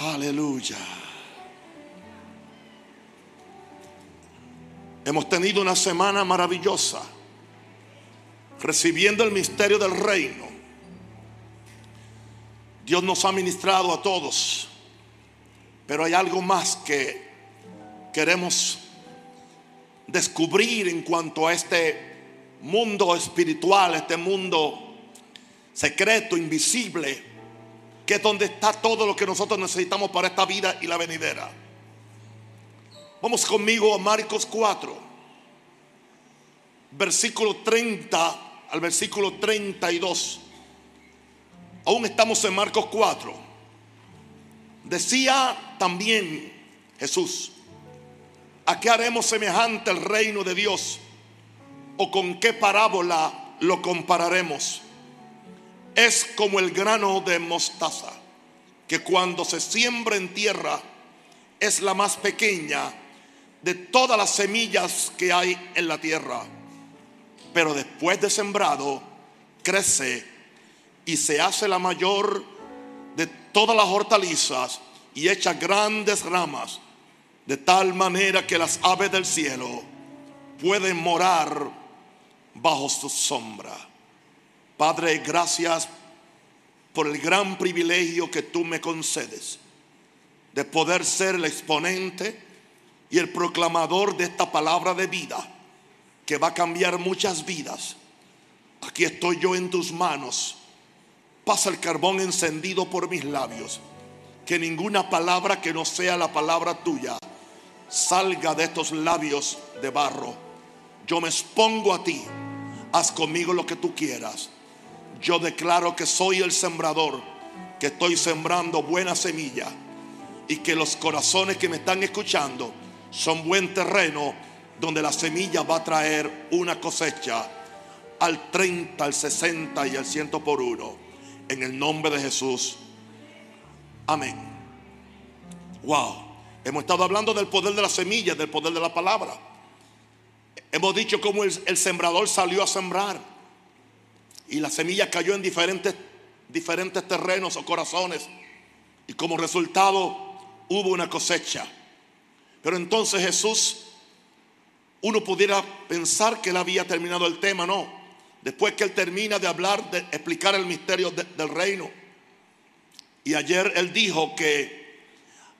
Aleluya. Hemos tenido una semana maravillosa recibiendo el misterio del reino. Dios nos ha ministrado a todos, pero hay algo más que queremos descubrir en cuanto a este mundo espiritual, este mundo secreto, invisible, que es donde está todo lo que nosotros necesitamos para esta vida y la venidera. Vamos conmigo a Marcos 4, versículo 30 al versículo 32. Aún estamos en Marcos 4. Decía también Jesús, ¿a qué haremos semejante el reino de Dios? ¿O con qué parábola lo compararemos? Es como el grano de mostaza, que cuando se siembra en tierra es la más pequeña de todas las semillas que hay en la tierra. Pero después de sembrado, crece y se hace la mayor de todas las hortalizas y echa grandes ramas, de tal manera que las aves del cielo pueden morar bajo su sombra. Padre, gracias por el gran privilegio que tú me concedes de poder ser el exponente y el proclamador de esta palabra de vida que va a cambiar muchas vidas. Aquí estoy yo en tus manos. Pasa el carbón encendido por mis labios. Que ninguna palabra que no sea la palabra tuya salga de estos labios de barro. Yo me expongo a ti. Haz conmigo lo que tú quieras. Yo declaro que soy el sembrador, que estoy sembrando buena semilla y que los corazones que me están escuchando son buen terreno donde la semilla va a traer una cosecha al 30, al 60 y al 100 por uno. En el nombre de Jesús. Amén. Wow. Hemos estado hablando del poder de la semilla, del poder de la palabra. Hemos dicho cómo el, el sembrador salió a sembrar y la semilla cayó en diferentes, diferentes terrenos o corazones y como resultado hubo una cosecha. Pero entonces Jesús, uno pudiera pensar que él había terminado el tema, no. Después que él termina de hablar, de explicar el misterio del reino. Y ayer él dijo que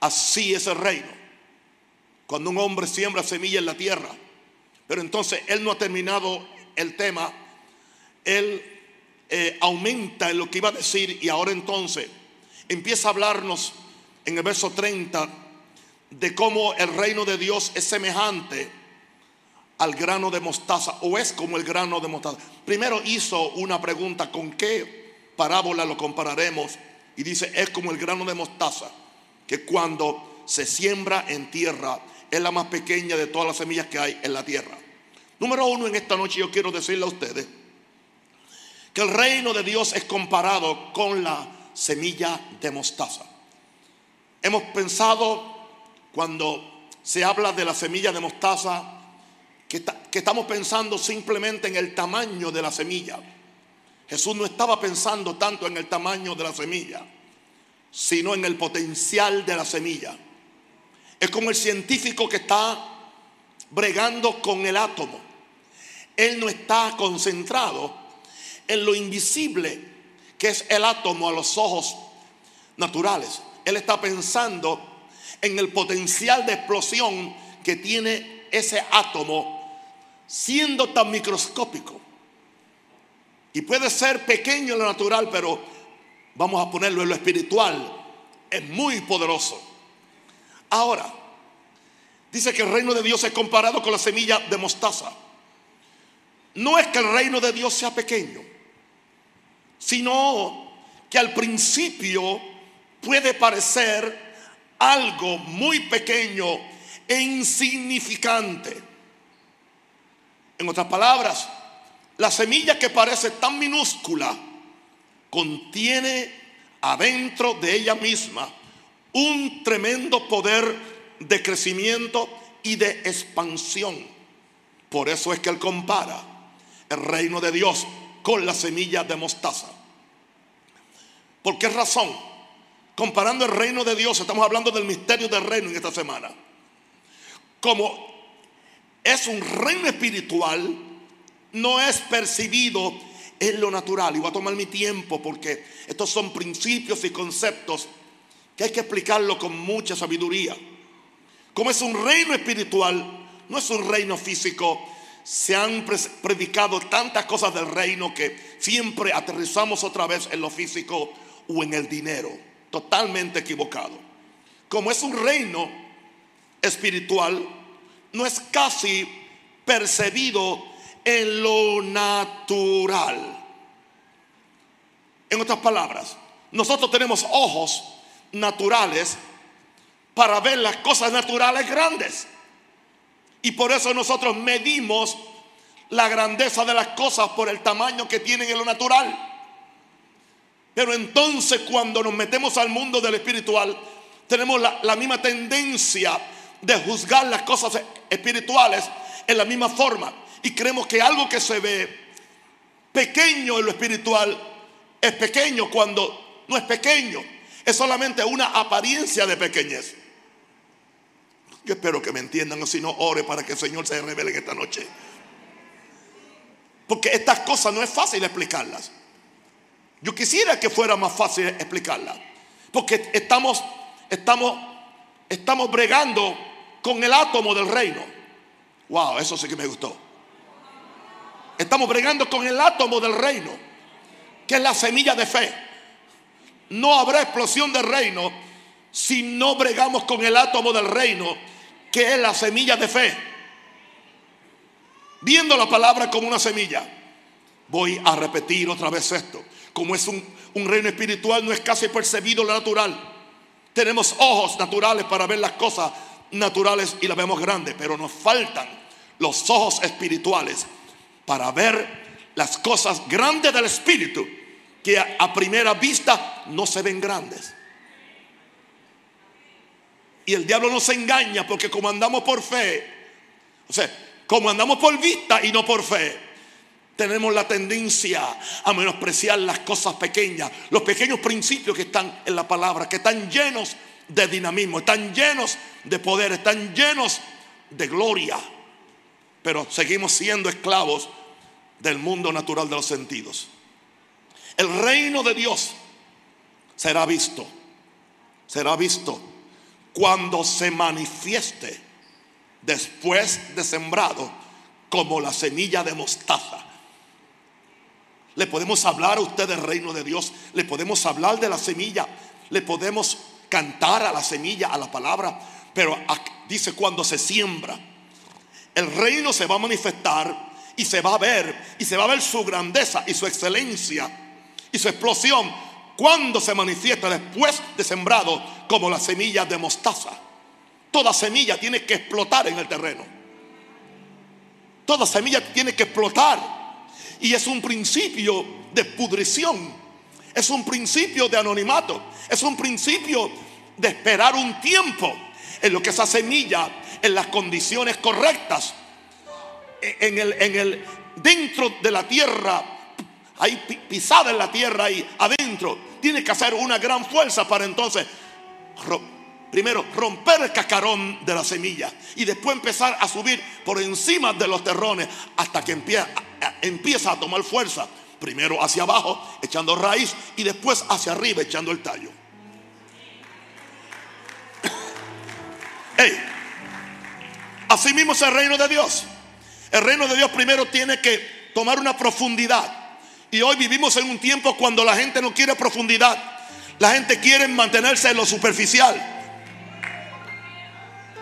así es el reino. Cuando un hombre siembra semilla en la tierra. Pero entonces él no ha terminado el tema. Él eh, aumenta en lo que iba a decir y ahora entonces empieza a hablarnos en el verso 30 de cómo el reino de Dios es semejante al grano de mostaza o es como el grano de mostaza. Primero hizo una pregunta, ¿con qué parábola lo compararemos? Y dice, es como el grano de mostaza, que cuando se siembra en tierra es la más pequeña de todas las semillas que hay en la tierra. Número uno, en esta noche yo quiero decirle a ustedes que el reino de Dios es comparado con la semilla de mostaza. Hemos pensado cuando se habla de la semilla de mostaza, que, estamos pensando simplemente en el tamaño de la semilla. Jesús no estaba pensando tanto en el tamaño de la semilla, sino en el potencial de la semilla. Es como el científico que está bregando con el átomo. Él no está concentrado en lo invisible que es el átomo a los ojos naturales. Él está pensando en el potencial de explosión que tiene ese átomo siendo tan microscópico. Y puede ser pequeño en lo natural, pero vamos a ponerlo en lo espiritual. Es muy poderoso. Ahora, dice que el reino de Dios es comparado con la semilla de mostaza. No es que el reino de Dios sea pequeño, sino que al principio puede parecer algo muy pequeño e insignificante. En otras palabras, la semilla que parece tan minúscula contiene adentro de ella misma un tremendo poder de crecimiento y de expansión. Por eso es que él compara el reino de Dios con la semilla de mostaza. ¿Por qué razón? comparando el reino de Dios, estamos hablando del misterio del reino en esta semana. Como es un reino espiritual, no es percibido en lo natural. Y voy a tomar mi tiempo porque estos son principios y conceptos que hay que explicarlo con mucha sabiduría. Como es un reino espiritual, no es un reino físico. Se han predicado tantas cosas del reino que siempre aterrizamos otra vez en lo físico o en el dinero. Totalmente equivocado. Como es un reino espiritual, no es casi percibido en lo natural. En otras palabras, nosotros tenemos ojos naturales para ver las cosas naturales grandes. Y por eso nosotros medimos la grandeza de las cosas por el tamaño que tienen en lo natural. Pero entonces cuando nos metemos al mundo del espiritual, tenemos la, misma tendencia de juzgar las cosas espirituales en la misma forma. Y creemos que algo que se ve pequeño en lo espiritual es pequeño cuando no es pequeño. Es solamente una apariencia de pequeñez. Yo espero que me entiendan, o si no, ore para que el Señor se revele en esta noche. Porque estas cosas no es fácil explicarlas. Yo quisiera que fuera más fácil explicarlas. Porque estamos, estamos, estamos bregando con el átomo del reino. Wow, eso sí que me gustó. Estamos bregando con el átomo del reino, que es la semilla de fe. No habrá explosión del reino si no bregamos con el átomo del reino que es la semilla de fe. Viendo la palabra como una semilla. Voy a repetir otra vez esto. Como es un, reino espiritual, no es casi percibido lo natural. Tenemos ojos naturales para ver las cosas naturales y las vemos grandes, pero nos faltan los ojos espirituales para ver las cosas grandes del espíritu que a primera vista no se ven grandes. Y el diablo nos engaña porque como andamos por fe, o sea, como andamos por vista y no por fe, tenemos la tendencia a menospreciar las cosas pequeñas, los pequeños principios que están en la palabra, que están llenos de dinamismo, están llenos de poder, están llenos de gloria. Pero seguimos siendo esclavos del mundo natural de los sentidos. El reino de Dios será visto, será visto cuando se manifieste después de sembrado como la semilla de mostaza. Le podemos hablar a usted del reino de Dios, le podemos hablar de la semilla, le podemos cantar a la semilla, a la palabra, pero dice cuando se siembra, el reino se va a manifestar y se va a ver, y se va a ver su grandeza y su excelencia y su explosión cuando se manifiesta después de sembrado como la semilla de mostaza. Toda semilla tiene que explotar en el terreno. Toda semilla tiene que explotar. Y es un principio de pudrición. Es un principio de anonimato. Es un principio de esperar un tiempo en lo que esa semilla, en las condiciones correctas, en el, en el, dentro de la tierra ahí pisada en la tierra, ahí adentro. Tiene que hacer una gran fuerza para entonces, primero, romper el cacarón de la semilla y después empezar a subir por encima de los terrones hasta que empieza, empieza a tomar fuerza. Primero hacia abajo, echando raíz y después hacia arriba, echando el tallo. Así mismo es el reino de Dios. El reino de Dios primero tiene que tomar una profundidad. Y hoy vivimos en un tiempo cuando la gente no quiere profundidad. La gente quiere mantenerse en lo superficial.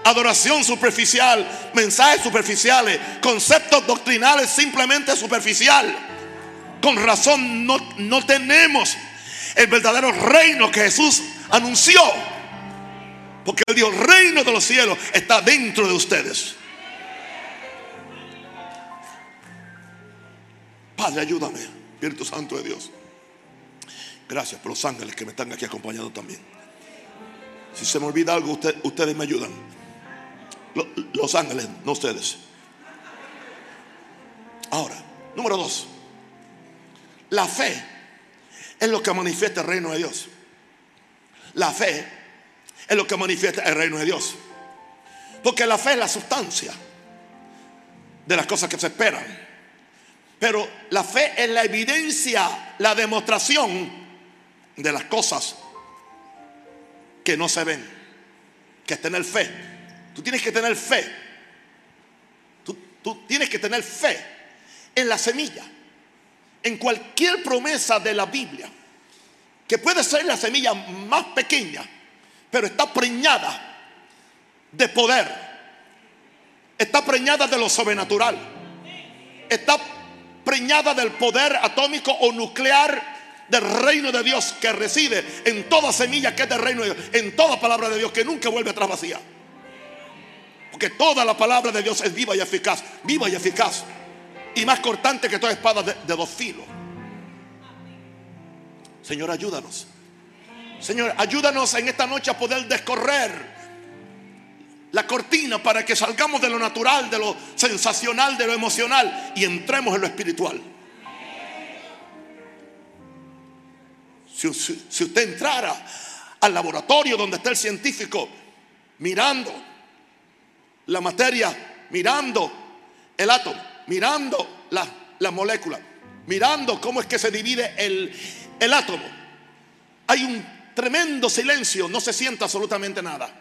Adoración superficial, mensajes superficiales, conceptos doctrinales simplemente superficial. Con razón no, no tenemos el verdadero reino que Jesús anunció. Porque el Dios reino de los cielos está dentro de ustedes. Padre, ayúdame. Espíritu Santo de Dios. Gracias por los ángeles que me están aquí acompañando también. Si se me olvida algo, ustedes me ayudan. Los ángeles, no ustedes. Ahora, número dos. La fe es lo que manifiesta el reino de Dios. La fe es lo que manifiesta el reino de Dios. Porque la fe es la sustancia de las cosas que se esperan. Pero la fe es la evidencia, la demostración de las cosas que no se ven. Que es tener fe. Tú tienes que tener fe. Tú, tú tienes que tener fe en la semilla. En cualquier promesa de la Biblia. Que puede ser la semilla más pequeña. Pero está preñada de poder. Está preñada de lo sobrenatural. Está preñada del poder atómico o nuclear del reino de Dios que reside en toda semilla que es del reino de Dios, en toda palabra de Dios que nunca vuelve atrás vacía. Porque toda la palabra de Dios es viva y eficaz, viva y eficaz, y más cortante que toda espada de, dos filos. Señor, ayúdanos. Señor, ayúdanos en esta noche a poder descorrer la cortina para que salgamos de lo natural, de lo sensacional, de lo emocional y entremos en lo espiritual. Si usted entrara al laboratorio donde está el científico mirando la materia, mirando el átomo, mirando la, la molécula, mirando cómo es que se divide el, el átomo, hay un tremendo silencio, no se siente absolutamente nada.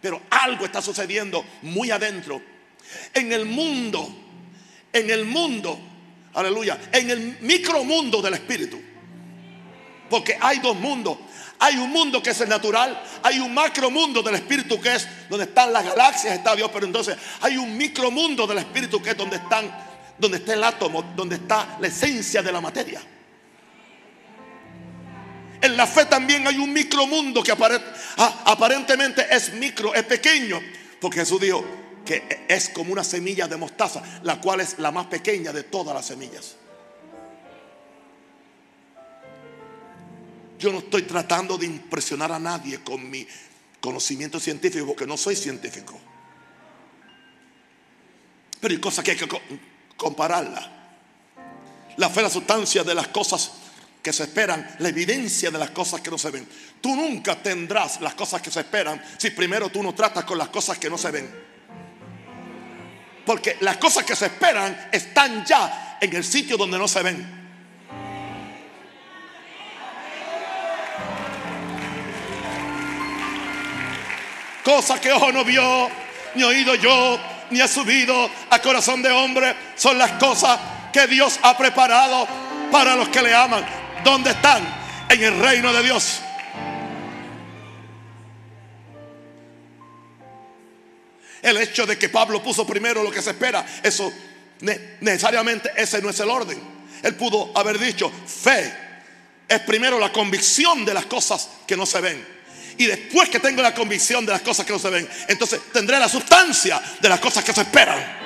Pero algo está sucediendo muy adentro. En el mundo, en el mundo, aleluya, en el micromundo del espíritu. Porque hay dos mundos. Hay un mundo que es el natural, hay un macromundo del espíritu que es donde están las galaxias, está Dios, pero entonces hay un micromundo del espíritu que es donde están, donde está el átomo, donde está la esencia de la materia. En la fe también hay un micromundo que ah, aparentemente es micro, es pequeño. Porque Jesús dijo que es como una semilla de mostaza, la cual es la más pequeña de todas las semillas. Yo no estoy tratando de impresionar a nadie con mi conocimiento científico, porque no soy científico. Pero hay cosas que hay que co- compararla. La fe la sustancia de las cosas que se esperan, la evidencia de las cosas que no se ven. Tú nunca tendrás las cosas que se esperan si primero tú no tratas con las cosas que no se ven. Porque las cosas que se esperan están ya en el sitio donde no se ven. Cosas que ojo no vio, ni oído yo, ni ha subido a corazón de hombre, son las cosas que Dios ha preparado para los que le aman. ¿Dónde están? En el reino de Dios. El hecho de que Pablo puso primero lo que se espera, eso ne- necesariamente ese no es el orden. Él pudo haber dicho, fe es primero la convicción de las cosas que no se ven. Y después que tengo la convicción de las cosas que no se ven, entonces tendré la sustancia de las cosas que se esperan.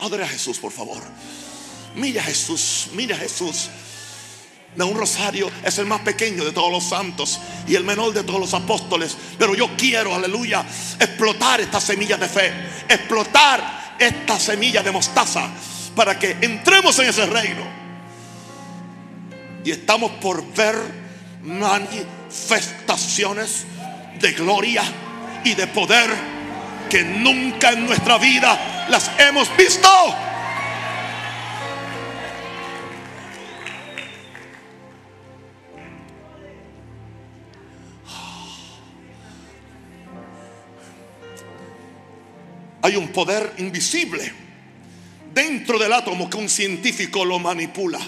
Adore a Jesús, por favor. Mira Jesús, mira Jesús. De un rosario es el más pequeño de todos los santos y el menor de todos los apóstoles. Pero yo quiero, aleluya, explotar esta semilla de fe, explotar esta semilla de mostaza para que entremos en ese reino. Y estamos por ver manifestaciones de gloria y de poder que nunca en nuestra vida las hemos visto. Hay un poder invisible dentro del átomo que un científico lo manipula.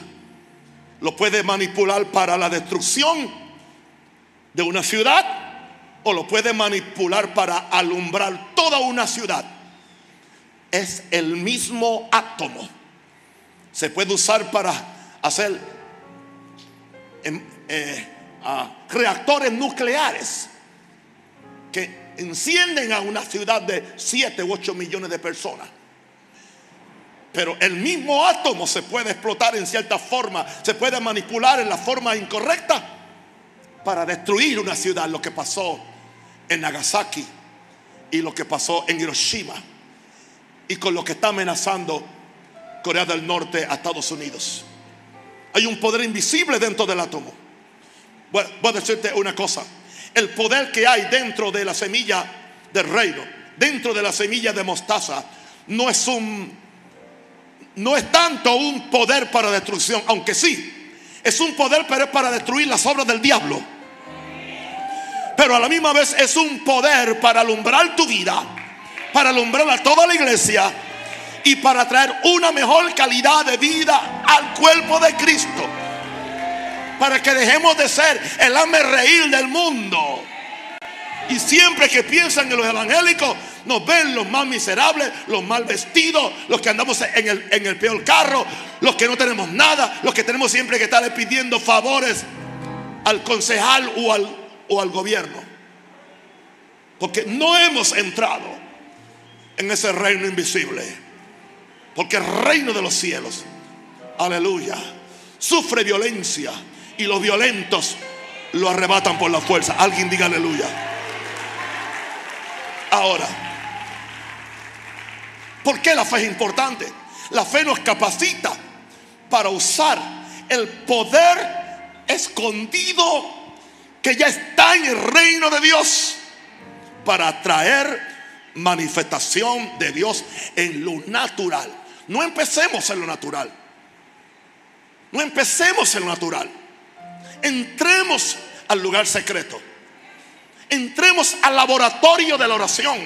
Lo puede manipular para la destrucción de una ciudad o lo puede manipular para alumbrar toda una ciudad. Es el mismo átomo. Se puede usar para hacer em, eh, ah, reactores nucleares que encienden a una ciudad de 7 u 8 millones de personas. Pero el mismo átomo se puede explotar en cierta forma, se puede manipular en la forma incorrecta para destruir una ciudad. Lo que pasó en Nagasaki y lo que pasó en Hiroshima y con lo que está amenazando Corea del Norte a Estados Unidos. Hay un poder invisible dentro del átomo. Bueno, voy a decirte una cosa. El poder que hay dentro de la semilla del reino, dentro de la semilla de mostaza, no es un no es tanto un poder para destrucción, aunque sí, es un poder pero es para destruir las obras del diablo. Pero a la misma vez es un poder para alumbrar tu vida, para alumbrar a toda la iglesia y para traer una mejor calidad de vida al cuerpo de Cristo. Para que dejemos de ser el ame reír del mundo. Y siempre que piensan en los evangélicos, nos ven los más miserables, los mal vestidos, los que andamos en el, en el peor carro, los que no tenemos nada, los que tenemos siempre que estar pidiendo favores al concejal o al, o al gobierno. Porque no hemos entrado en ese reino invisible. Porque el reino de los cielos, aleluya, sufre violencia y los violentos lo arrebatan por la fuerza. Alguien diga aleluya. Ahora, ¿por qué la fe es importante? La fe nos capacita para usar el poder escondido que ya está en el reino de Dios para traer manifestación de Dios en lo natural. No empecemos en lo natural. No empecemos en lo natural. Entremos al lugar secreto. Entremos al laboratorio de la oración.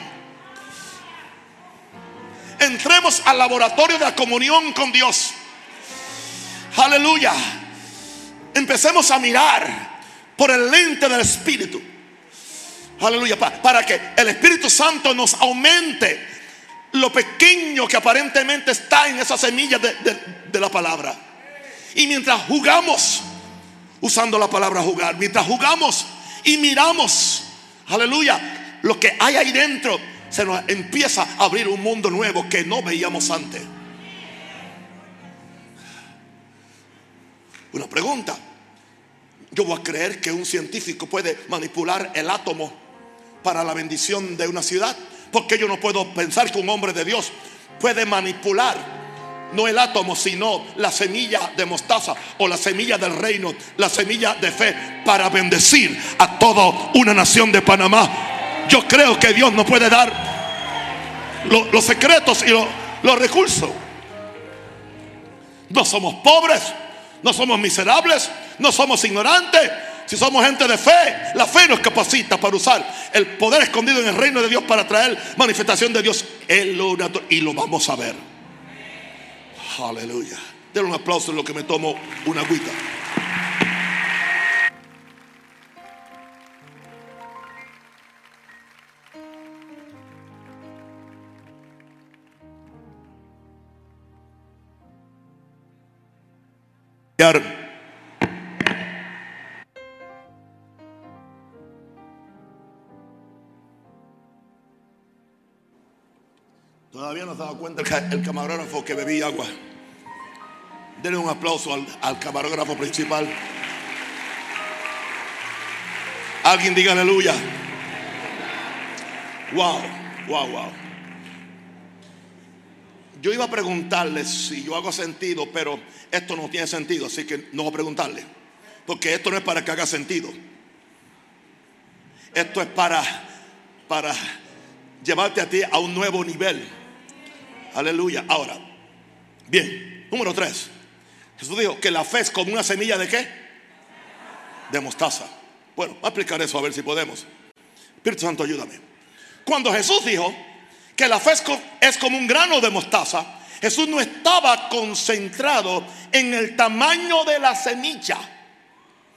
Entremos al laboratorio de la comunión con Dios. Aleluya. Empecemos a mirar por el lente del Espíritu. Aleluya. Para que el Espíritu Santo nos aumente lo pequeño que aparentemente está en esa semilla de, de la palabra. Y mientras jugamos, usando la palabra jugar, mientras jugamos y miramos aleluya, lo que hay ahí dentro se nos empieza a abrir un mundo nuevo que no veíamos antes. Una pregunta. Yo voy a creer que un científico puede manipular el átomo para la bendición de una ciudad. Porque yo no puedo pensar que un hombre de Dios puede manipular no el átomo, sino la semilla de mostaza o la semilla del reino, la semilla de fe para bendecir a toda una nación de Panamá. Yo creo que Dios nos puede dar los secretos y los recursos. No somos pobres, no somos miserables, no somos ignorantes. Si somos gente de fe, la fe nos capacita para usar el poder escondido en el reino de Dios para traer manifestación de Dios en lo natural. Y lo vamos a ver. Aleluya. Denle un aplauso en lo que me tomo una agüita. Se dado cuenta el, camarógrafo que bebía agua. Denle un aplauso al, camarógrafo principal. Alguien diga aleluya. Wow, wow, wow. Yo iba a preguntarles si yo hago sentido, pero esto no tiene sentido, así que no voy a preguntarle. Porque esto no es para que haga sentido. Esto es para, para llevarte a ti a un nuevo nivel. Aleluya. Ahora, bien, número tres. Jesús dijo que la fe es como una semilla de qué? De mostaza. Bueno, voy a explicar eso a ver si podemos. Espíritu Santo, ayúdame. Cuando Jesús dijo que la fe es como un grano de mostaza, Jesús no estaba concentrado en el tamaño de la semilla,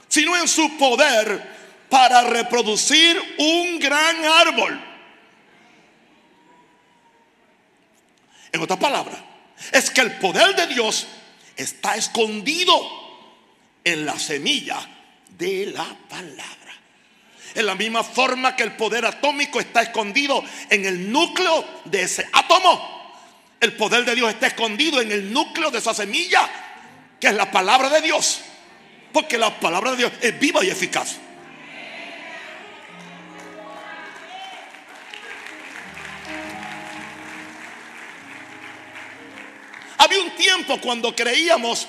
sino en su poder para reproducir un gran árbol. En otras palabras, es que el poder de Dios está escondido en la semilla de la palabra. En la misma forma que el poder atómico está escondido en el núcleo de ese átomo. El poder de Dios está escondido en el núcleo de esa semilla, que es la palabra de Dios. Porque la palabra de Dios es viva y eficaz. Había un tiempo cuando creíamos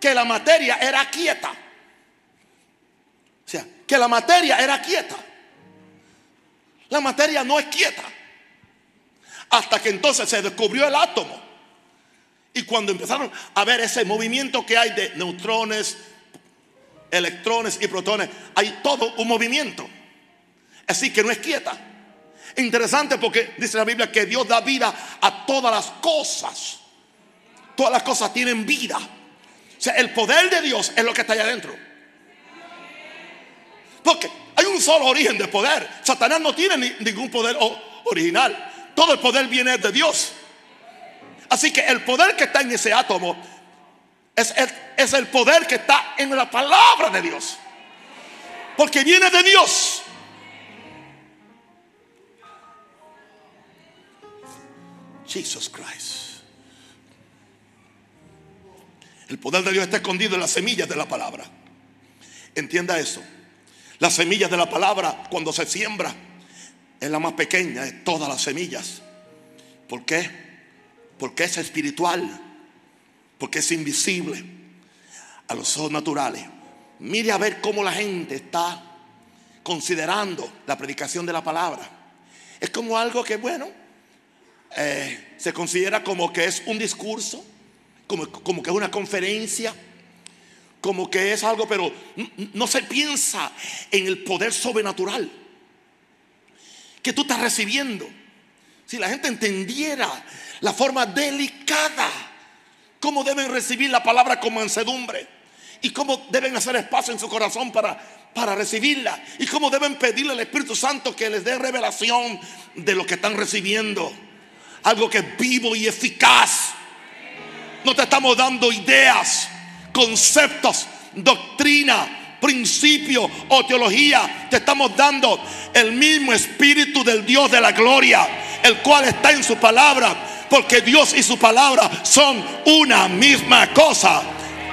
que la materia era quieta. O sea, que la materia era quieta. La materia no es quieta. Hasta que entonces se descubrió el átomo. Y cuando empezaron a ver ese movimiento que hay de neutrones, electrones y protones, hay todo un movimiento. Así que no es quieta. Interesante porque dice la Biblia que Dios da vida a todas las cosas. Todas las cosas tienen vida. O sea, el poder de Dios es lo que está allá adentro. Porque hay un solo origen de poder. Satanás no tiene ningún poder original. Todo el poder viene de Dios. Así que el poder que está en ese átomo es el, es el poder que está en la palabra de Dios. Porque viene de Dios. Jesus Christ. El poder de Dios está escondido en las semillas de la palabra. Entienda eso. Las semillas de la palabra, cuando se siembra, es la más pequeña de todas las semillas. ¿Por qué? Porque es espiritual. Porque es invisible a los ojos naturales. Mire a ver cómo la gente está considerando la predicación de la palabra. Es como algo que, bueno, eh, se considera como que es un discurso, como, como que es una conferencia, como que es algo, pero no se piensa en el poder sobrenatural que tú estás recibiendo. Si la gente entendiera la forma delicada, cómo deben recibir la palabra con mansedumbre y cómo deben hacer espacio en su corazón para, para recibirla y cómo deben pedirle al Espíritu Santo que les dé revelación de lo que están recibiendo algo que es vivo y eficaz. No te estamos dando ideas, conceptos, doctrina, principio o teología. Te estamos dando el mismo espíritu del Dios de la gloria, el cual está en su palabra. Porque Dios y su palabra son una misma cosa.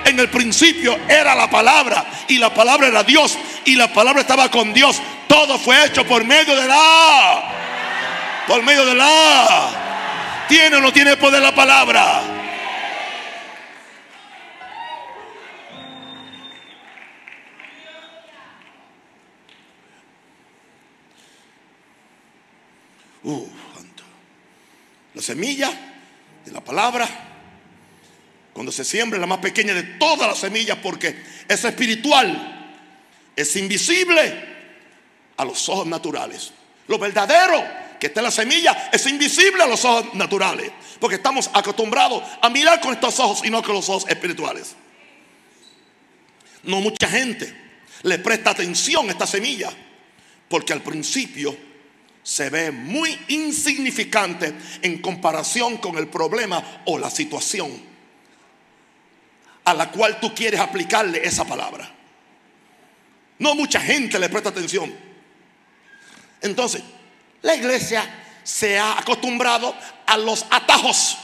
En el principio era la palabra y la palabra era Dios y la palabra estaba con Dios. Todo fue hecho por medio de la... Por medio de la... ¿Tiene o no tiene poder la palabra? Semilla de la palabra, cuando se siembra, la más pequeña de todas las semillas porque es espiritual, es invisible a los ojos naturales. Lo verdadero que está en la semilla es invisible a los ojos naturales. Porque estamos acostumbrados a mirar con estos ojos y no con los ojos espirituales. No mucha gente le presta atención a esta semilla. Porque al principio se ve muy insignificante en comparación con el problema o la situación a la cual tú quieres aplicarle esa palabra. No mucha gente le presta atención. Entonces, la iglesia se ha acostumbrado a los atajos,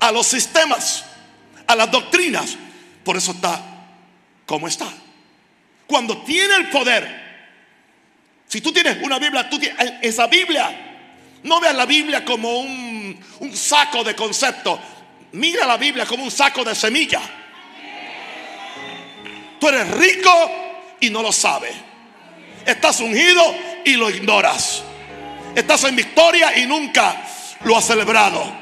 a los sistemas, a las doctrinas. Por eso está como está. Cuando tiene el poder, si tú tienes una Biblia, tú tienes esa Biblia. No veas la Biblia como un, un saco de conceptos. Mira la Biblia como un saco de semilla. Tú eres rico y no lo sabes. Estás ungido y lo ignoras. Estás en victoria y nunca lo has celebrado.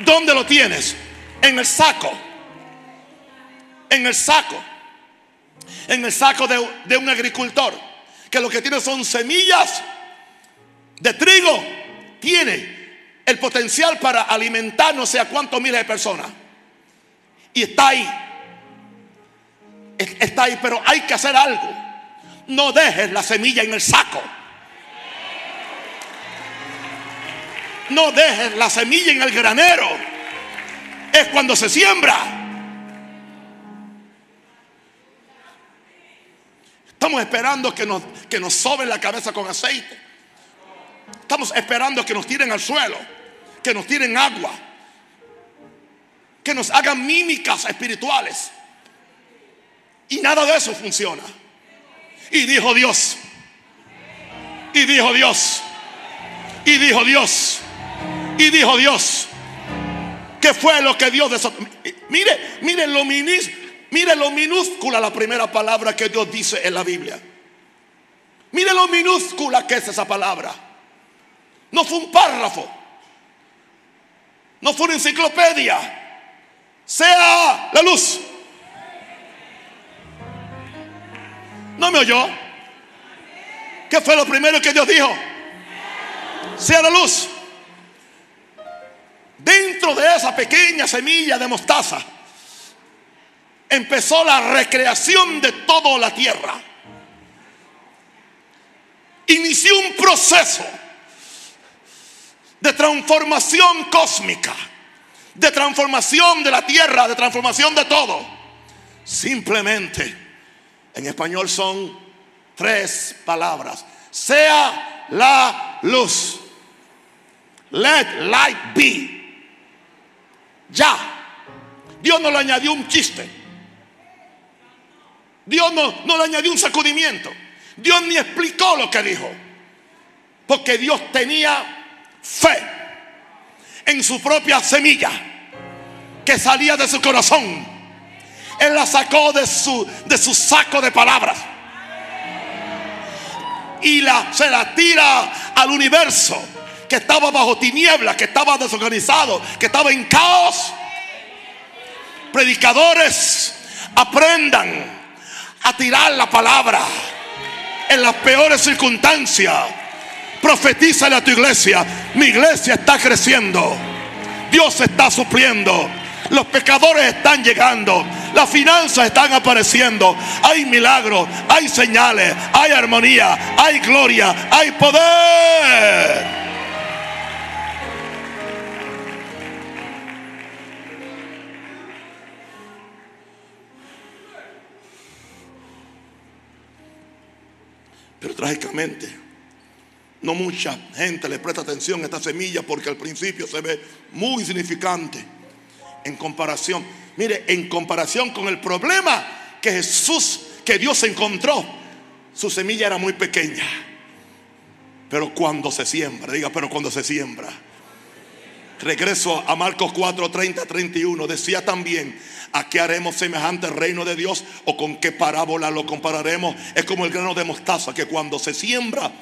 ¿Dónde lo tienes? En el saco. En el saco. En el saco de, un agricultor. Que lo que tiene son semillas de trigo. Tiene el potencial para alimentar no sé a cuántos miles de personas. Y está ahí. Está ahí, pero hay que hacer algo no dejes la semilla en el saco. No dejes la semilla en el granero. Es cuando se siembra. Estamos esperando que nos, que nos soben la cabeza con aceite. Estamos esperando que nos tiren al suelo, que nos tiren agua, que nos hagan mímicas espirituales. Y nada de eso funciona. Y dijo Dios. Y dijo Dios. Y dijo Dios. Y dijo Dios, ¿qué fue lo que Dios desató? Mire, mire lo, mire lo minúscula la primera palabra que Dios dice en la Biblia. Mire lo minúscula que es esa palabra. No fue un párrafo. No fue una enciclopedia. Sea la luz. ¿No me oyó? ¿Qué fue lo primero que Dios dijo? Sea la luz. Dentro de esa pequeña semilla de mostaza empezó la recreación de toda la tierra. Inició un proceso de transformación cósmica, de transformación de la tierra, de transformación de todo. Simplemente, en español son tres palabras. Sea la luz. Let light be. Ya. Dios no le añadió un chiste. Dios no, le añadió un sacudimiento. Dios ni explicó lo que dijo. Porque Dios tenía fe en su propia semilla que salía de su corazón. Él la sacó de su, de su saco de palabras. Y la, se la tira al universo que estaba bajo tinieblas, que estaba desorganizado, que estaba en caos. Predicadores, aprendan a tirar la palabra en las peores circunstancias. Profetízale a tu iglesia. Mi iglesia está creciendo. Dios está supliendo. Los pecadores están llegando. Las finanzas están apareciendo. Hay milagros, hay señales, hay armonía, hay gloria, hay poder. Pero trágicamente, no mucha gente le presta atención a esta semilla porque al principio se ve muy significante en comparación. Mire, en comparación con el problema que Jesús, que Dios encontró, su semilla era muy pequeña. Pero cuando se siembra, diga, pero cuando se siembra. Regreso a Marcos 4, 30, 31. Decía también, ¿A qué haremos semejante reino de Dios? ¿O con qué parábola lo compararemos? Es como el grano de mostaza que cuando se siembra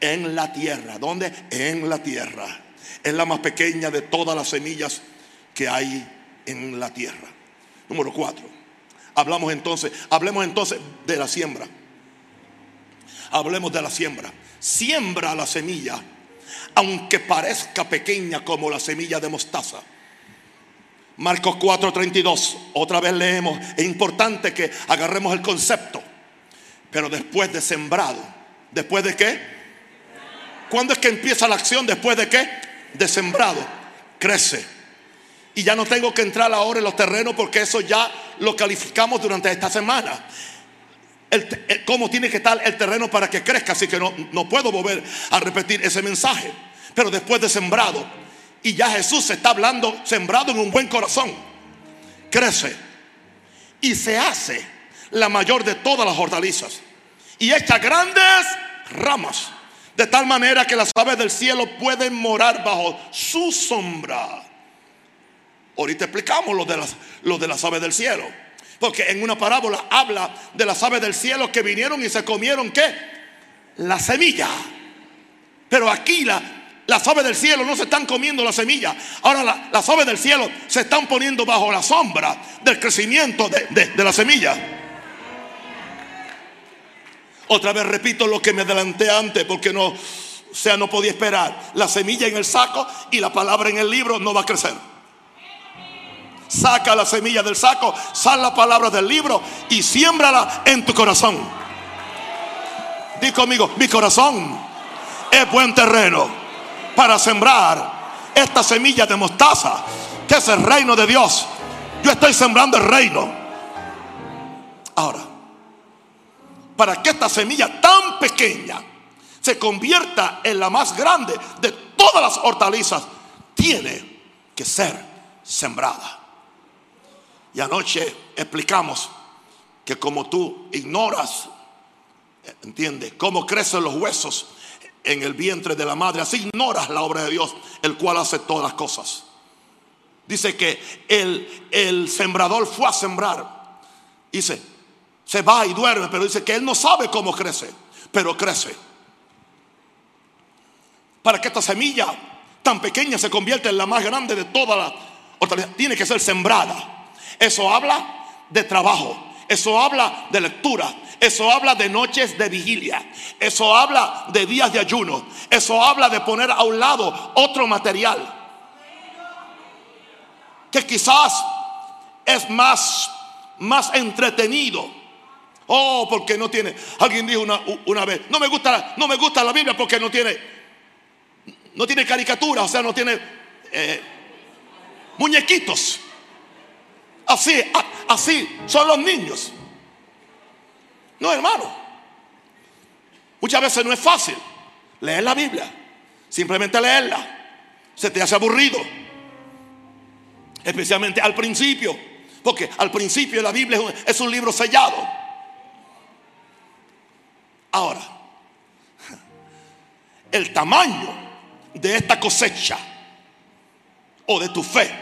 en la tierra, ¿dónde? En la tierra. Es la más pequeña de todas las semillas que hay en la tierra. Número cuatro. Hablamos entonces, hablemos entonces de la siembra. Hablemos de la siembra. Siembra la semilla, aunque parezca pequeña como la semilla de mostaza Marcos 4:32, otra vez leemos, es importante que agarremos el concepto, pero después de sembrado, ¿después de qué? ¿Cuándo es que empieza la acción? ¿Después de qué? De sembrado, crece. Y ya no tengo que entrar ahora en los terrenos porque eso ya lo calificamos durante esta semana. Cómo tiene que estar el terreno para que crezca, así que no, no puedo volver a repetir ese mensaje. Pero después de sembrado, y ya Jesús está hablando sembrado en un buen corazón. Crece y se hace la mayor de todas las hortalizas y echa grandes ramas de tal manera que las aves del cielo pueden morar bajo su sombra. Ahorita explicamos de las, lo de las aves del cielo. Porque en una parábola habla de las aves del cielo que vinieron y se comieron qué? La semilla. Pero aquí la, las aves del cielo no se están comiendo la semilla. Ahora las aves del cielo se están poniendo bajo la sombra del crecimiento de, la semilla. Otra vez repito lo que me adelanté antes porque no, sea, no podía esperar. La semilla en el saco y la palabra en el libro no va a crecer. Saca la semilla del saco, sal la palabra del libro y siémbrala en tu corazón. Di conmigo, mi corazón es buen terreno para sembrar esta semilla de mostaza, que es el reino de Dios. Yo estoy sembrando el reino. Ahora, para que esta semilla tan pequeña se convierta en la más grande de todas las hortalizas, tiene que ser sembrada. Y anoche explicamos que como tú ignoras, entiende, cómo crecen los huesos en el vientre de la madre, así ignoras la obra de Dios, el cual hace todas las cosas. Dice que el, el sembrador fue a sembrar. Dice, se va y duerme, pero dice que él no sabe cómo crece, pero crece. Para que esta semilla tan pequeña se convierta en la más grande de todas las tiene que ser sembrada. Eso habla de trabajo. Eso habla de lectura. Eso habla de noches de vigilia. Eso habla de días de ayuno. Eso habla de poner a un lado otro material. Que quizás es más, más entretenido. Oh, porque no tiene. Alguien dijo una, una vez, no me gusta, no me gusta la Biblia porque no tiene, no tiene caricatura, o sea, no tiene eh, muñequitos. Así, así son los niños. No, hermano. Muchas veces no es fácil leer la Biblia. Simplemente leerla. Se te hace aburrido. Especialmente al principio. Porque al principio la Biblia es un libro sellado. Ahora, el tamaño de esta cosecha o de tu fe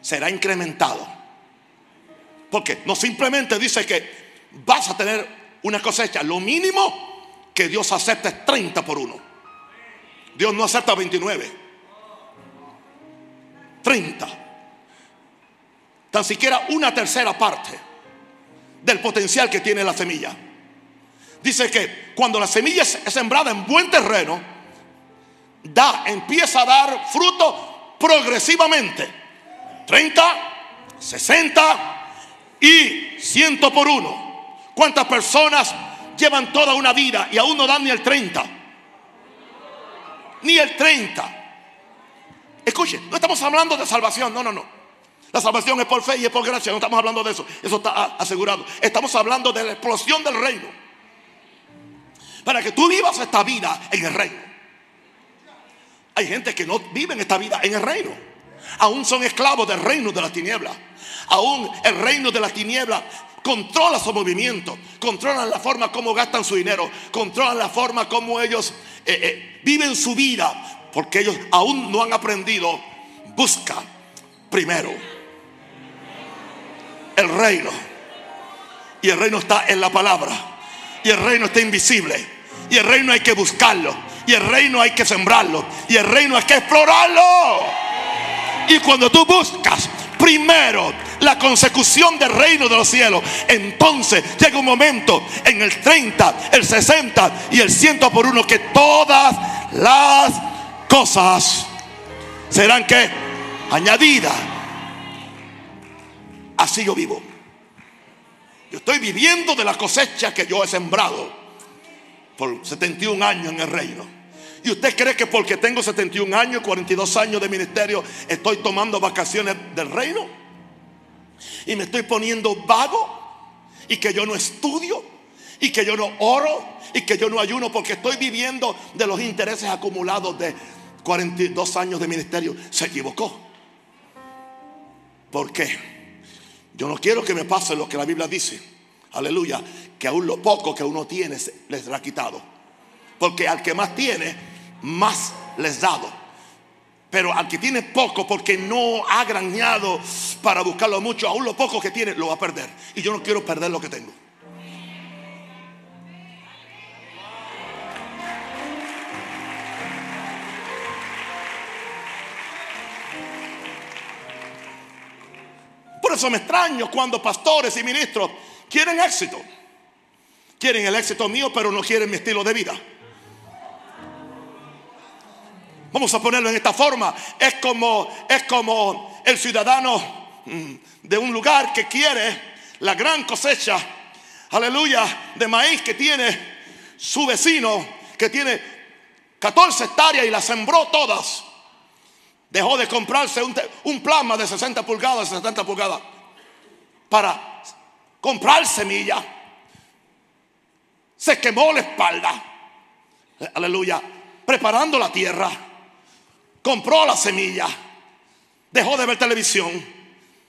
será incrementado porque no simplemente dice que vas a tener una cosecha. Lo mínimo que Dios acepta es 30 por uno. Dios no acepta 29. 30. Tan siquiera una tercera parte del potencial que tiene la semilla. Dice que cuando la semilla es sembrada en buen terreno, da, empieza a dar fruto progresivamente. 30, 60, y ciento por uno. ¿Cuántas personas llevan toda una vida y aún no dan ni el 30? Ni el 30. Escuche, no estamos hablando de salvación, no, no, no. La salvación es por fe y es por gracia, no estamos hablando de eso, eso está asegurado. Estamos hablando de la explosión del reino. Para que tú vivas esta vida en el reino. Hay gente que no vive en esta vida en el reino. Aún son esclavos del reino de las tinieblas. Aún el reino de las tinieblas controla su movimiento, controlan la forma como gastan su dinero, controlan la forma como ellos eh, eh, viven su vida, porque ellos aún no han aprendido. Busca primero el reino. Y el reino está en la palabra. Y el reino está invisible. Y el reino hay que buscarlo. Y el reino hay que sembrarlo. Y el reino hay que explorarlo. Y cuando tú buscas primero la consecución del reino de los cielos, entonces llega un momento en el 30, el 60 y el 100 por uno que todas las cosas serán que añadidas. Así yo vivo. Yo estoy viviendo de la cosecha que yo he sembrado por 71 años en el reino. ¿Y usted cree que porque tengo 71 años, 42 años de ministerio, estoy tomando vacaciones del reino? Y me estoy poniendo vago. Y que yo no estudio. Y que yo no oro. Y que yo no ayuno porque estoy viviendo de los intereses acumulados de 42 años de ministerio. Se equivocó. ¿Por qué? Yo no quiero que me pase lo que la Biblia dice. Aleluya. Que aún lo poco que uno tiene les ha quitado. Porque al que más tiene, más les dado. Pero al que tiene poco porque no ha grañado para buscarlo mucho, aún lo poco que tiene lo va a perder. Y yo no quiero perder lo que tengo. Por eso me extraño cuando pastores y ministros quieren éxito. Quieren el éxito mío, pero no quieren mi estilo de vida. Vamos a ponerlo en esta forma. Es como, es como el ciudadano mm, de un lugar que quiere la gran cosecha, aleluya, de maíz que tiene su vecino, que tiene 14 hectáreas y las sembró todas. Dejó de comprarse un, un plasma de 60 pulgadas, 70 pulgadas, para comprar semilla. Se quemó la espalda, aleluya, preparando la tierra compró la semilla, dejó de ver televisión,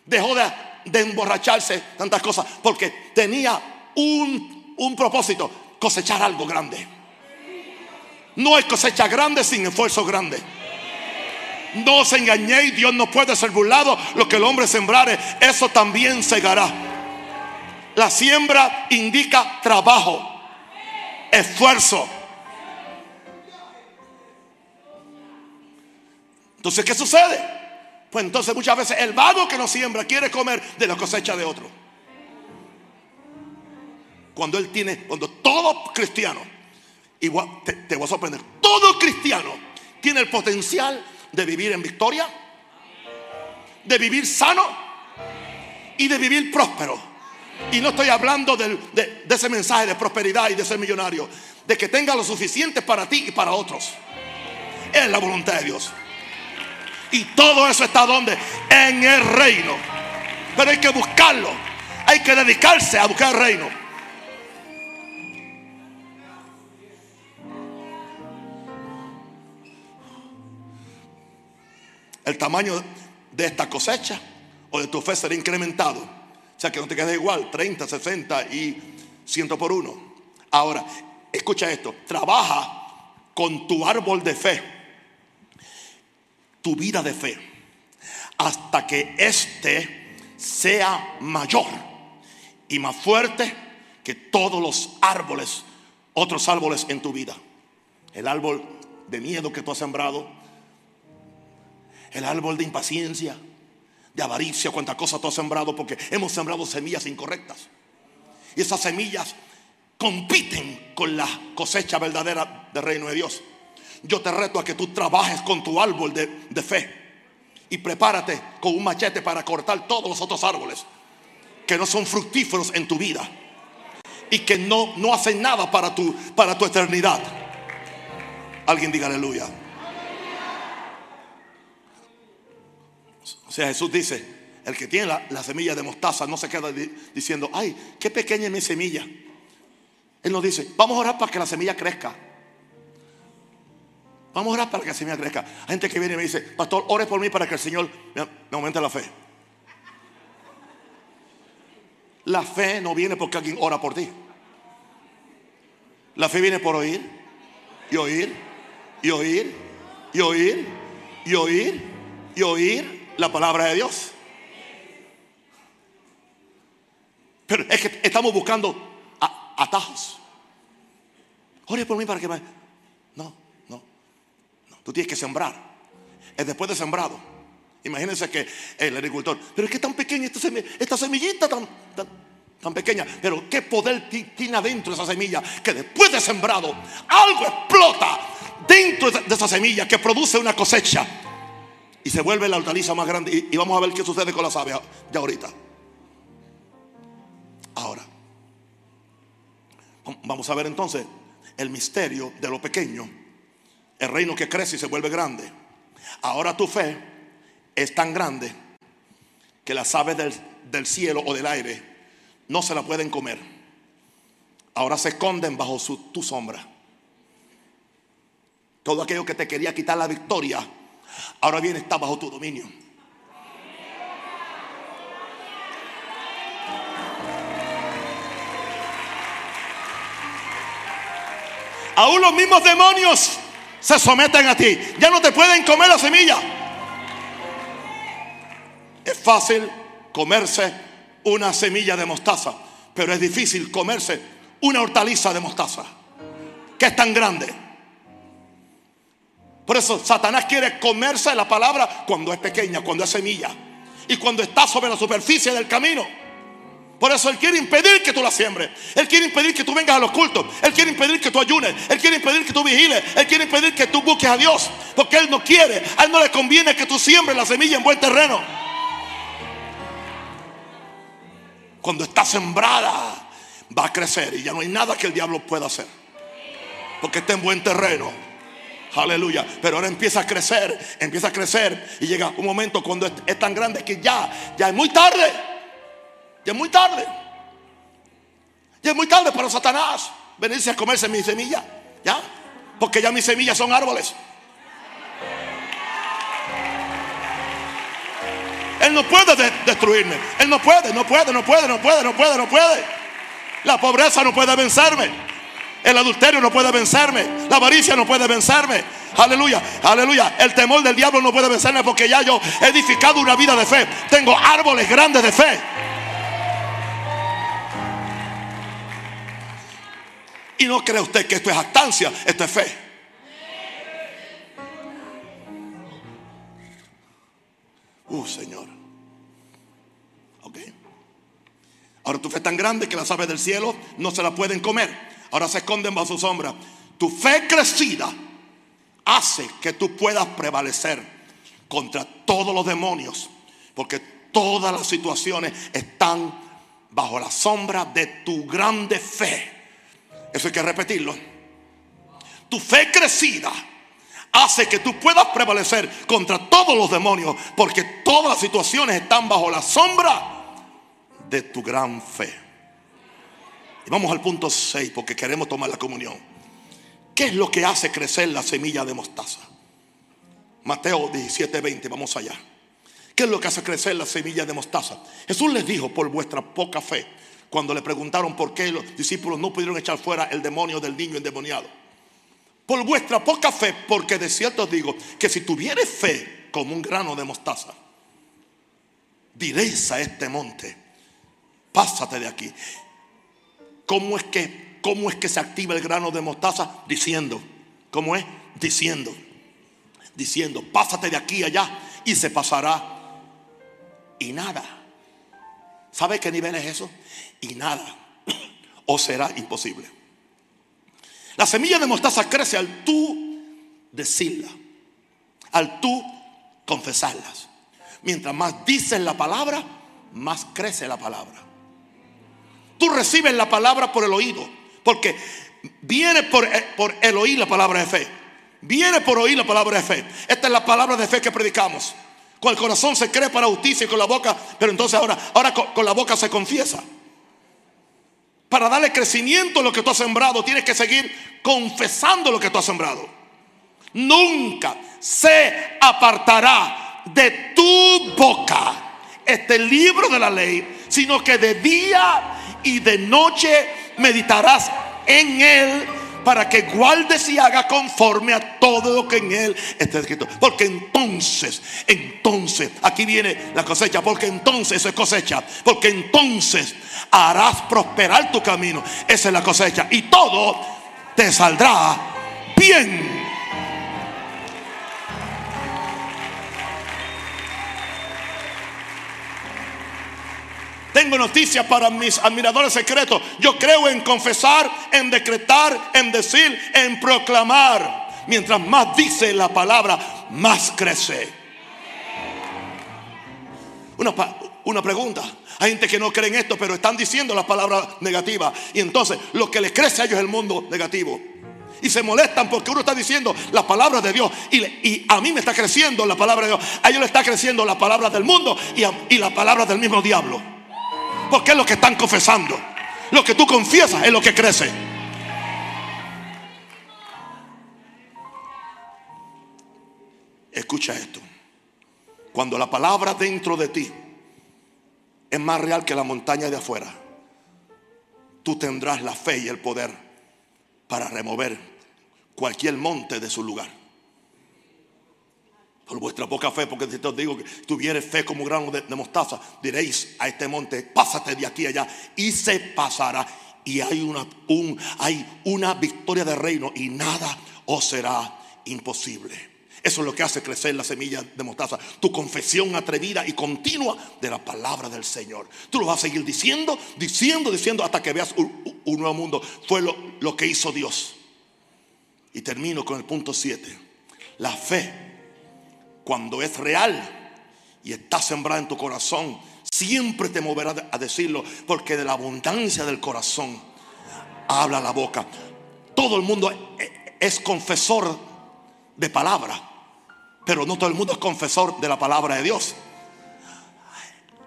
dejó de, emborracharse, tantas cosas, porque tenía un, un propósito, cosechar algo grande. No hay cosecha grande sin esfuerzo grande. No os engañéis, Dios no puede ser burlado. Lo que el hombre sembrare, eso también segará. La siembra indica trabajo, esfuerzo. Entonces, ¿qué sucede? Pues entonces muchas veces el vago que no siembra quiere comer de la cosecha de otro. Cuando él tiene, cuando todo cristiano, igual te, te voy a sorprender, todo cristiano tiene el potencial de vivir en victoria, de vivir sano y de vivir próspero. Y no estoy hablando de ese mensaje de prosperidad y de ser millonario, de que tenga lo suficiente para ti y para otros. Es la voluntad de Dios. Y todo eso está donde? En el reino. Pero hay que buscarlo. Hay que dedicarse a buscar el reino. El tamaño de esta cosecha o de tu fe será incrementado. O sea que no te quedes igual, 30, 60 y 100 por uno. Ahora, escucha esto, trabaja con tu árbol de fe, tu vida de fe, hasta que éste sea mayor y más fuerte que todos los árboles, otros árboles en tu vida. El árbol de miedo que tú has sembrado, el árbol de impaciencia, de avaricia, cuántas cosas tú has sembrado, porque hemos sembrado semillas incorrectas. Y esas semillas compiten con la cosecha verdadera del reino de Dios. Yo te reto a que tú trabajes con tu árbol de, de fe y prepárate con un machete para cortar todos los otros árboles que no son fructíferos en tu vida y que no, no hacen nada para tu, para tu eternidad. Alguien diga aleluya. O sea, Jesús dice, el que tiene la, la semilla de mostaza no se queda di- diciendo, ay, qué pequeña es mi semilla. Él nos dice, vamos a orar para que la semilla crezca. Vamos a orar para que la semilla crezca. Hay gente que viene y me dice, pastor, ore por mí para que el Señor me, me aumente la fe. La fe no viene porque alguien ora por ti. La fe viene por oír y oír y oír y oír y oír y oír la palabra de Dios. Pero es que estamos buscando atajos. Ore por mí para que me... Tú tienes que sembrar. Es después de sembrado. Imagínense que el agricultor, pero es que tan pequeña esta, semi- esta semillita tan, tan, tan pequeña. Pero qué poder ti- tiene adentro esa semilla que después de sembrado algo explota dentro de esa semilla que produce una cosecha y se vuelve la hortaliza más grande. Y, vamos a ver qué sucede con las aves ya ahorita. Ahora, vamos a ver entonces el misterio de lo pequeño, el reino que crece y se vuelve grande. Ahora tu fe es tan grande que las aves del, cielo o del aire no se la pueden comer. Ahora se esconden bajo tu sombra. Todo aquello que te quería quitar la victoria, ahora viene, está bajo tu dominio. Aún los mismos demonios se someten a ti. Ya no te pueden comer la semilla. Es fácil comerse una semilla de mostaza, pero es difícil comerse una hortaliza de mostaza, que es tan grande. Por eso Satanás quiere comerse la palabra cuando es pequeña, cuando es semilla y cuando está sobre la superficie del camino. Por eso Él quiere impedir que tú la siembres. Él quiere impedir que tú vengas a los cultos. Él quiere impedir que tú ayunes. Él quiere impedir que tú vigiles. Él quiere impedir que tú busques a Dios. Porque Él no quiere. A Él no le conviene que tú siembres la semilla en buen terreno. Cuando está sembrada, va a crecer. Y ya no hay nada que el diablo pueda hacer. Porque está en buen terreno. Aleluya. Pero ahora empieza a crecer, empieza a crecer. Y llega un momento cuando es, tan grande que ya, ya es muy tarde. Ya es muy tarde. Ya es muy tarde para Satanás venirse a comerse mi semilla. ¿Ya? Porque ya mis semillas son árboles. Él no puede de- destruirme. Él no puede, no puede, no puede, no puede, no puede, no puede. La pobreza no puede vencerme. El adulterio no puede vencerme. La avaricia no puede vencerme. Aleluya, aleluya. El temor del diablo no puede vencerme porque ya yo he edificado una vida de fe. Tengo árboles grandes de fe. Y no cree usted que esto es actancia, esto es fe. Uh, Señor. Ok. Ahora tu fe es tan grande que las aves del cielo no se la pueden comer. Ahora se esconden bajo su sombra. Tu fe crecida hace que tú puedas prevalecer contra todos los demonios. Porque todas las situaciones están bajo la sombra de tu grande fe. Eso hay que repetirlo. Tu fe crecida hace que tú puedas prevalecer contra todos los demonios, porque todas las situaciones están bajo la sombra de tu gran fe. Y vamos al punto 6, porque queremos tomar la comunión. ¿Qué es lo que hace crecer la semilla de mostaza? Mateo 17, 20, vamos allá. ¿Qué es lo que hace crecer la semilla de mostaza? Jesús les dijo, por vuestra poca fe, cuando le preguntaron por qué los discípulos no pudieron echar fuera el demonio del niño endemoniado. Por vuestra poca fe, porque de cierto os digo que si tuvieres fe como un grano de mostaza, diréis a este monte, pásate de aquí. ¿Cómo es que, cómo es que se activa el grano de mostaza? Diciendo, ¿cómo es? Diciendo, diciendo, pásate de aquí allá y se pasará. Y nada. ¿Sabe qué nivel es eso? Y nada o será imposible. La semilla de mostaza crece al tú decirla, al tú confesarlas. Mientras más dices la palabra, más crece la palabra. Tú recibes la palabra por el oído, porque viene por, eh, por el oír la palabra de fe. Viene por oír la palabra de fe. Esta es la palabra de fe que predicamos. Con el corazón se cree para justicia y con la boca, pero entonces ahora, ahora con la boca se confiesa para darle crecimiento a lo que tú has sembrado, tienes que seguir confesando lo que tú has sembrado. Nunca se apartará de tu boca este libro de la ley, sino que de día y de noche meditarás en él para que guardes y haga conforme a todo lo que en él está escrito. Porque entonces, entonces, aquí viene la cosecha, porque entonces es cosecha, porque entonces harás prosperar tu camino. Esa es la cosecha. Y todo te saldrá bien. Tengo noticias para mis admiradores secretos. Yo creo en confesar, en decretar, en decir, en proclamar. Mientras más dice la palabra, más crece. Una, una pregunta. Hay gente que no cree en esto, pero están diciendo las palabras negativas. Y entonces lo que les crece a ellos es el mundo negativo. Y se molestan porque uno está diciendo las palabras de Dios. Y, a mí me está creciendo la palabra de Dios. A ellos le está creciendo la palabra del mundo y, y la palabra del mismo diablo. Porque es lo que están confesando. Lo que tú confiesas es lo que crece. Escucha esto. Cuando la palabra dentro de ti es más real que la montaña de afuera, tú tendrás la fe y el poder para remover cualquier monte de su lugar por vuestra poca fe, porque si te digo que tuvieres fe como grano de, mostaza, diréis a este monte, pásate de aquí allá, y se pasará. Y hay una, un, hay una victoria de reino y nada os será imposible. Eso es lo que hace crecer la semilla de mostaza. Tu confesión atrevida y continua de la palabra del Señor. Tú lo vas a seguir diciendo, diciendo, diciendo hasta que veas un, nuevo mundo. Fue lo, lo que hizo Dios. Y termino con el punto 7. La fe cuando es real y está sembrada en tu corazón, siempre te moverá a decirlo, porque de la abundancia del corazón habla la boca. Todo el mundo es confesor de palabra, pero no todo el mundo es confesor de la palabra de Dios.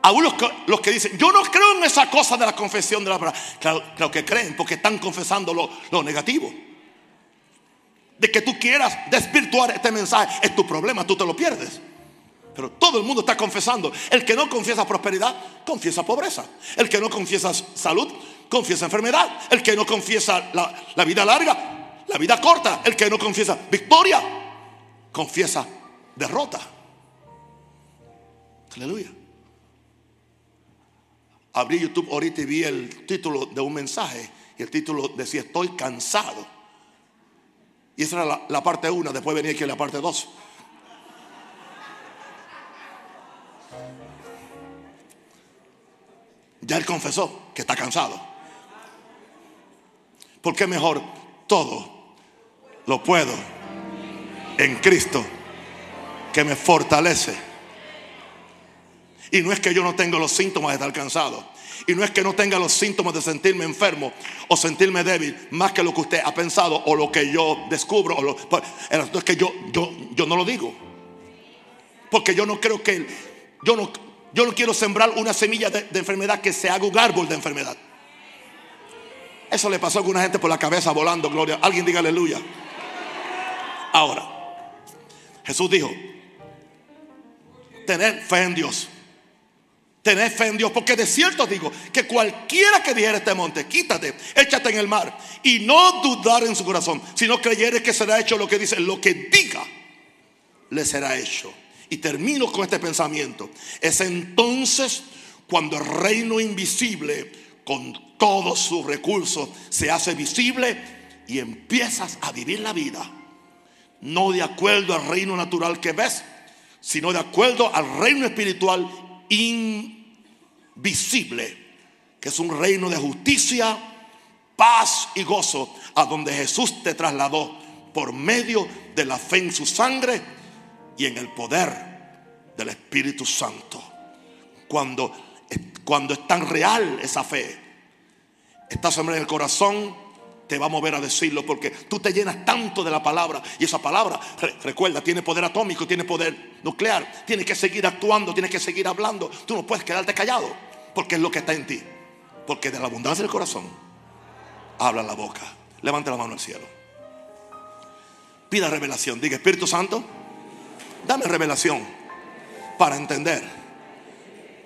Aún los que, los que dicen, yo no creo en esa cosa de la confesión de la palabra, claro, que creen, porque están confesando lo, lo negativo de que tú quieras desvirtuar este mensaje es tu problema, tú te lo pierdes. Pero todo el mundo está confesando. El que no confiesa prosperidad, confiesa pobreza. El que no confiesa salud, confiesa enfermedad. El que no confiesa la, vida larga, la vida corta. El que no confiesa victoria, confiesa derrota. Aleluya. Abrí YouTube ahorita y vi el título de un mensaje. Y el título decía, estoy cansado. Y esa era la, parte 1, después venía aquí la parte 2. Ya él confesó que está cansado. Porque mejor todo lo puedo en Cristo que me fortalece. Y no es que yo no tenga los síntomas de estar cansado. Y no es que no tenga los síntomas de sentirme enfermo o sentirme débil, más que lo que usted ha pensado o lo que yo descubro. O lo, pues, es que yo, yo, yo no lo digo. Porque yo no creo que, yo no, yo no quiero sembrar una semilla de, enfermedad que se haga un árbol de enfermedad. Eso le pasó a alguna gente por la cabeza volando, gloria. Alguien diga aleluya. Ahora, Jesús dijo, tener fe en Dios. Tened fe en Dios, porque de cierto digo que cualquiera que dijera este monte, quítate, échate en el mar, y no dudar en su corazón, sino creyere que será hecho lo que dice, lo que diga, le será hecho. Y termino con este pensamiento. Es entonces cuando el reino invisible, con todos sus recursos, se hace visible y empiezas a vivir la vida. No de acuerdo al reino natural que ves, sino de acuerdo al reino espiritual invisible, que es un reino de justicia, paz y gozo, a donde Jesús te trasladó por medio de la fe en su sangre y en el poder del Espíritu Santo. Cuando, cuando es tan real esa fe, está en el corazón, te va a mover a decirlo porque tú te llenas tanto de la palabra y esa palabra, recuerda, tiene poder atómico, tiene poder nuclear, tiene que seguir actuando, tiene que seguir hablando. Tú no puedes quedarte callado porque es lo que está en ti. Porque de la abundancia del corazón habla la boca. Levante la mano al cielo. Pida revelación. Diga, Espíritu Santo, dame revelación para entender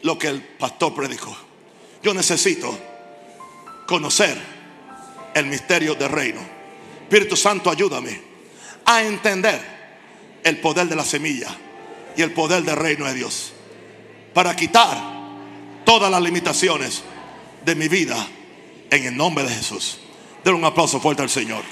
lo que el pastor predicó. Yo necesito conocer el misterio del reino. Espíritu Santo, ayúdame a entender el poder de la semilla y el poder del reino de Dios. Para quitar todas las limitaciones de mi vida en el nombre de Jesús. Den un aplauso fuerte al Señor.